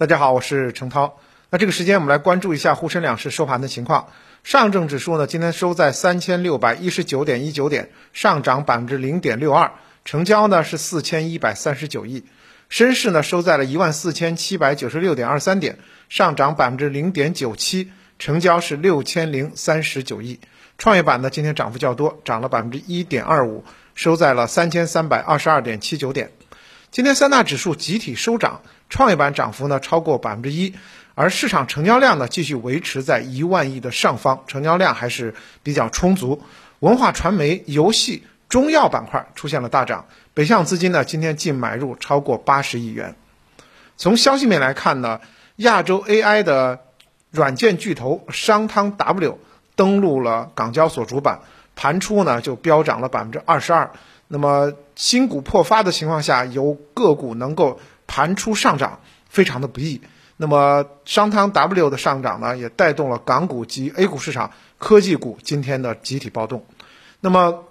大家好，我是程涛。那这个时间我们来关注一下沪深两市收盘的情况。上证指数呢，今天收在三千六百一十九点一九点，上涨百分之零点六二，成交呢是四千一百三十九亿。深市呢收在了一万四千七百九十六点二三点，上涨百分之零点九七，成交是六千零三十九亿。创业板呢今天涨幅较多，涨了百分之一点二五，收在了三千三百二十二点七九点。今天三大指数集体收涨，创业板涨幅呢超过百分之一，而市场成交量呢继续维持在一万亿的上方，成交量还是比较充足。文化传媒、游戏、中药板块出现了大涨，北向资金呢今天净买入超过八十亿元。从消息面来看呢，亚洲 AI 的软件巨头商汤 W 登陆了港交所主板，盘初呢就飙涨了百分之二十二。那么新股破发的情况下，有个股能够盘出上涨，非常的不易。那么商汤 W 的上涨呢，也带动了港股及 A 股市场科技股今天的集体暴动。那么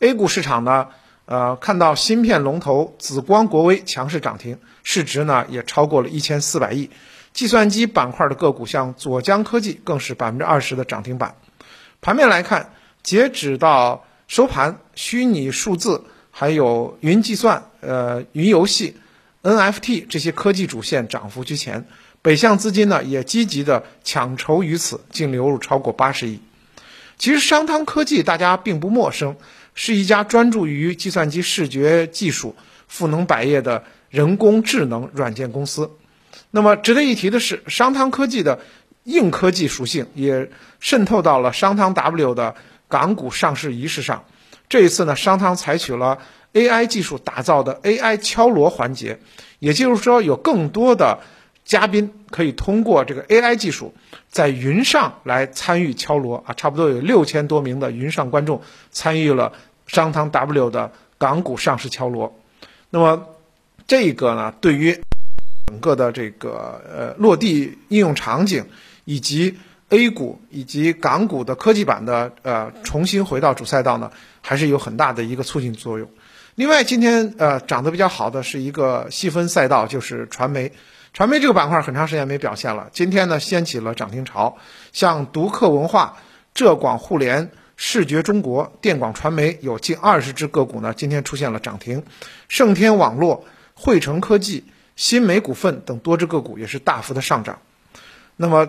A 股市场呢，呃，看到芯片龙头紫光国微强势涨停，市值呢也超过了一千四百亿。计算机板块的个股像左江科技更是百分之二十的涨停板。盘面来看，截止到。收盘，虚拟数字、还有云计算、呃云游戏、NFT 这些科技主线涨幅居前，北向资金呢也积极的抢筹于此，净流入超过八十亿。其实商汤科技大家并不陌生，是一家专注于计算机视觉技术、赋能百业的人工智能软件公司。那么值得一提的是，商汤科技的硬科技属性也渗透到了商汤 W 的。港股上市仪式上，这一次呢，商汤采取了 AI 技术打造的 AI 敲锣环节，也就是说，有更多的嘉宾可以通过这个 AI 技术在云上来参与敲锣啊，差不多有六千多名的云上观众参与了商汤 W 的港股上市敲锣。那么，这个呢，对于整个的这个呃落地应用场景以及。A 股以及港股的科技板的呃重新回到主赛道呢，还是有很大的一个促进作用。另外，今天呃涨得比较好的是一个细分赛道，就是传媒。传媒这个板块很长时间没表现了，今天呢掀起了涨停潮。像独克文化、浙广互联、视觉中国、电广传媒有近二十只个股呢，今天出现了涨停。盛天网络、汇成科技、新美股份等多只个股也是大幅的上涨。那么。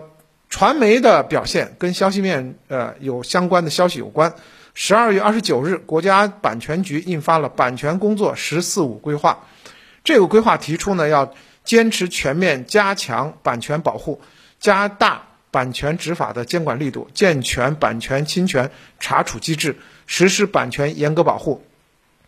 传媒的表现跟消息面呃有相关的消息有关。十二月二十九日，国家版权局印发了版权工作“十四五”规划。这个规划提出呢，要坚持全面加强版权保护，加大版权执法的监管力度，健全版权侵权查处机制，实施版权严格保护，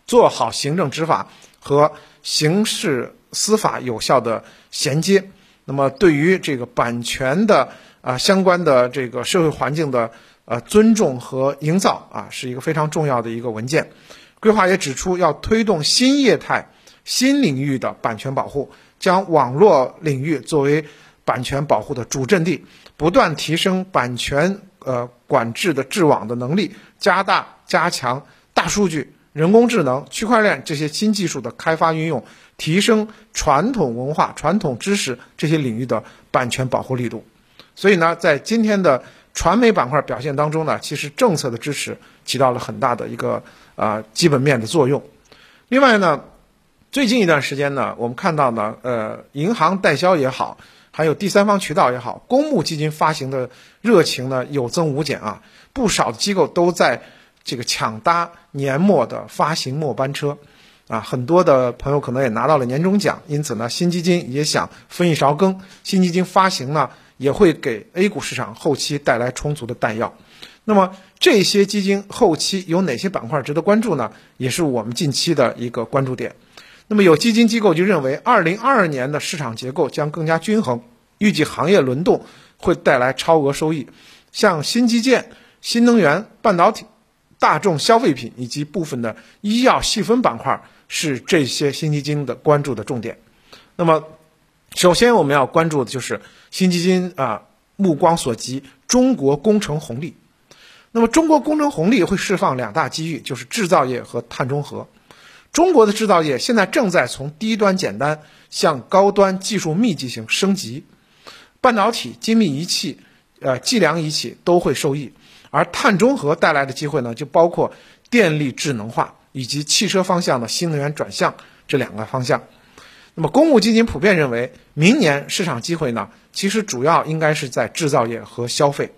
做好行政执法和刑事司法有效的衔接。那么，对于这个版权的。啊，相关的这个社会环境的呃尊重和营造啊，是一个非常重要的一个文件。规划也指出，要推动新业态、新领域的版权保护，将网络领域作为版权保护的主阵地，不断提升版权呃管制的治网的能力，加大加强大数据、人工智能、区块链这些新技术的开发运用，提升传统文化、传统知识这些领域的版权保护力度。所以呢，在今天的传媒板块表现当中呢，其实政策的支持起到了很大的一个啊基本面的作用。另外呢，最近一段时间呢，我们看到呢，呃，银行代销也好，还有第三方渠道也好，公募基金发行的热情呢有增无减啊，不少的机构都在这个抢搭年末的发行末班车啊，很多的朋友可能也拿到了年终奖，因此呢，新基金也想分一勺羹，新基金发行呢。也会给 A 股市场后期带来充足的弹药。那么这些基金后期有哪些板块值得关注呢？也是我们近期的一个关注点。那么有基金机构就认为，二零二二年的市场结构将更加均衡，预计行业轮动会带来超额收益。像新基建、新能源、半导体、大众消费品以及部分的医药细分板块是这些新基金的关注的重点。那么。首先，我们要关注的就是新基金啊目光所及中国工程红利。那么，中国工程红利会释放两大机遇，就是制造业和碳中和。中国的制造业现在正在从低端简单向高端技术密集型升级，半导体、精密仪器、呃计量仪器都会受益，而碳中和带来的机会呢，就包括电力智能化以及汽车方向的新能源转向这两个方向。那么，公募基金普遍认为，明年市场机会呢，其实主要应该是在制造业和消费。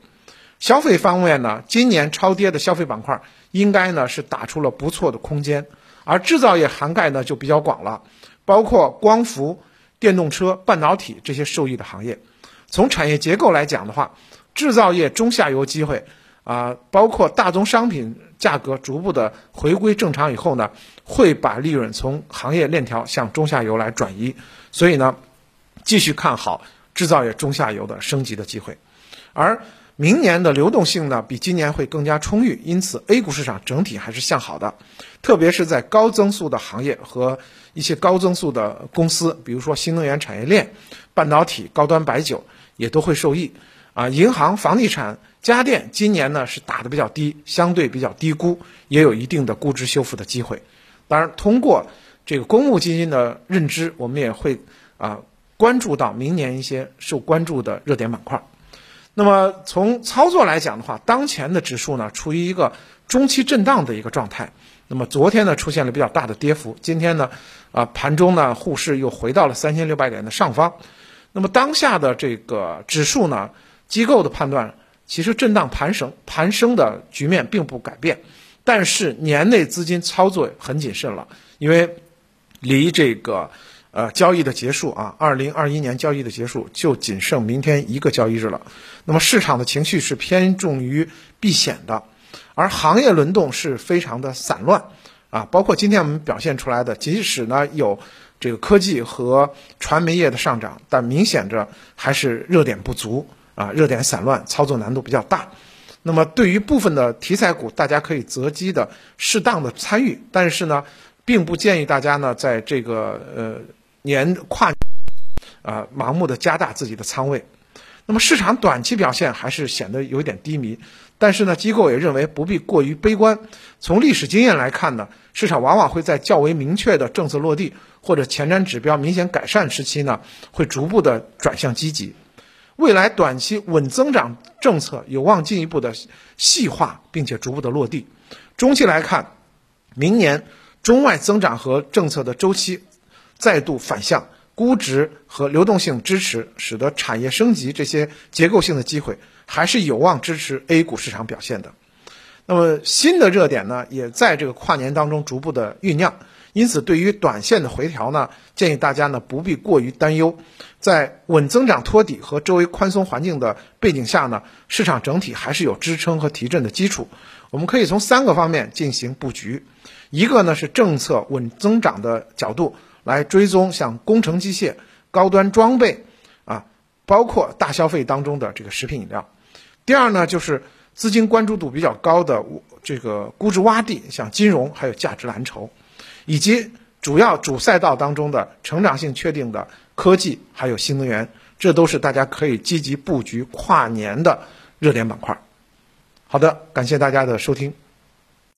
消费方面呢，今年超跌的消费板块应该呢是打出了不错的空间，而制造业涵盖呢就比较广了，包括光伏、电动车、半导体这些受益的行业。从产业结构来讲的话，制造业中下游机会啊，包括大宗商品价格逐步的回归正常以后呢，会把利润从行业链条向中下游来转移，所以呢，继续看好制造业中下游的升级的机会，而。明年的流动性呢，比今年会更加充裕，因此 A 股市场整体还是向好的，特别是在高增速的行业和一些高增速的公司，比如说新能源产业链、半导体、高端白酒也都会受益。啊，银行、房地产、家电今年呢是打的比较低，相对比较低估，也有一定的估值修复的机会。当然，通过这个公募基金的认知，我们也会啊关注到明年一些受关注的热点板块。那么从操作来讲的话，当前的指数呢处于一个中期震荡的一个状态。那么昨天呢出现了比较大的跌幅，今天呢，啊盘中呢沪市又回到了三千六百点的上方。那么当下的这个指数呢，机构的判断其实震荡盘升，盘升的局面并不改变。但是年内资金操作很谨慎了，因为离这个。呃，交易的结束啊，二零二一年交易的结束就仅剩明天一个交易日了。那么市场的情绪是偏重于避险的，而行业轮动是非常的散乱啊。包括今天我们表现出来的，即使呢有这个科技和传媒业的上涨，但明显着还是热点不足啊，热点散乱，操作难度比较大。那么对于部分的题材股，大家可以择机的适当的参与，但是呢，并不建议大家呢在这个呃。年跨，啊，盲目的加大自己的仓位，那么市场短期表现还是显得有点低迷，但是呢，机构也认为不必过于悲观。从历史经验来看呢，市场往往会在较为明确的政策落地或者前瞻指标明显改善时期呢，会逐步的转向积极。未来短期稳增长政策有望进一步的细化，并且逐步的落地。中期来看，明年中外增长和政策的周期。再度反向，估值和流动性支持，使得产业升级这些结构性的机会还是有望支持 A 股市场表现的。那么新的热点呢，也在这个跨年当中逐步的酝酿。因此，对于短线的回调呢，建议大家呢不必过于担忧。在稳增长托底和周围宽松环境的背景下呢，市场整体还是有支撑和提振的基础。我们可以从三个方面进行布局，一个呢是政策稳增长的角度。来追踪像工程机械、高端装备，啊，包括大消费当中的这个食品饮料。第二呢，就是资金关注度比较高的这个估值洼地，像金融还有价值蓝筹，以及主要主赛道当中的成长性确定的科技还有新能源，这都是大家可以积极布局跨年的热点板块。好的，感谢大家的收听。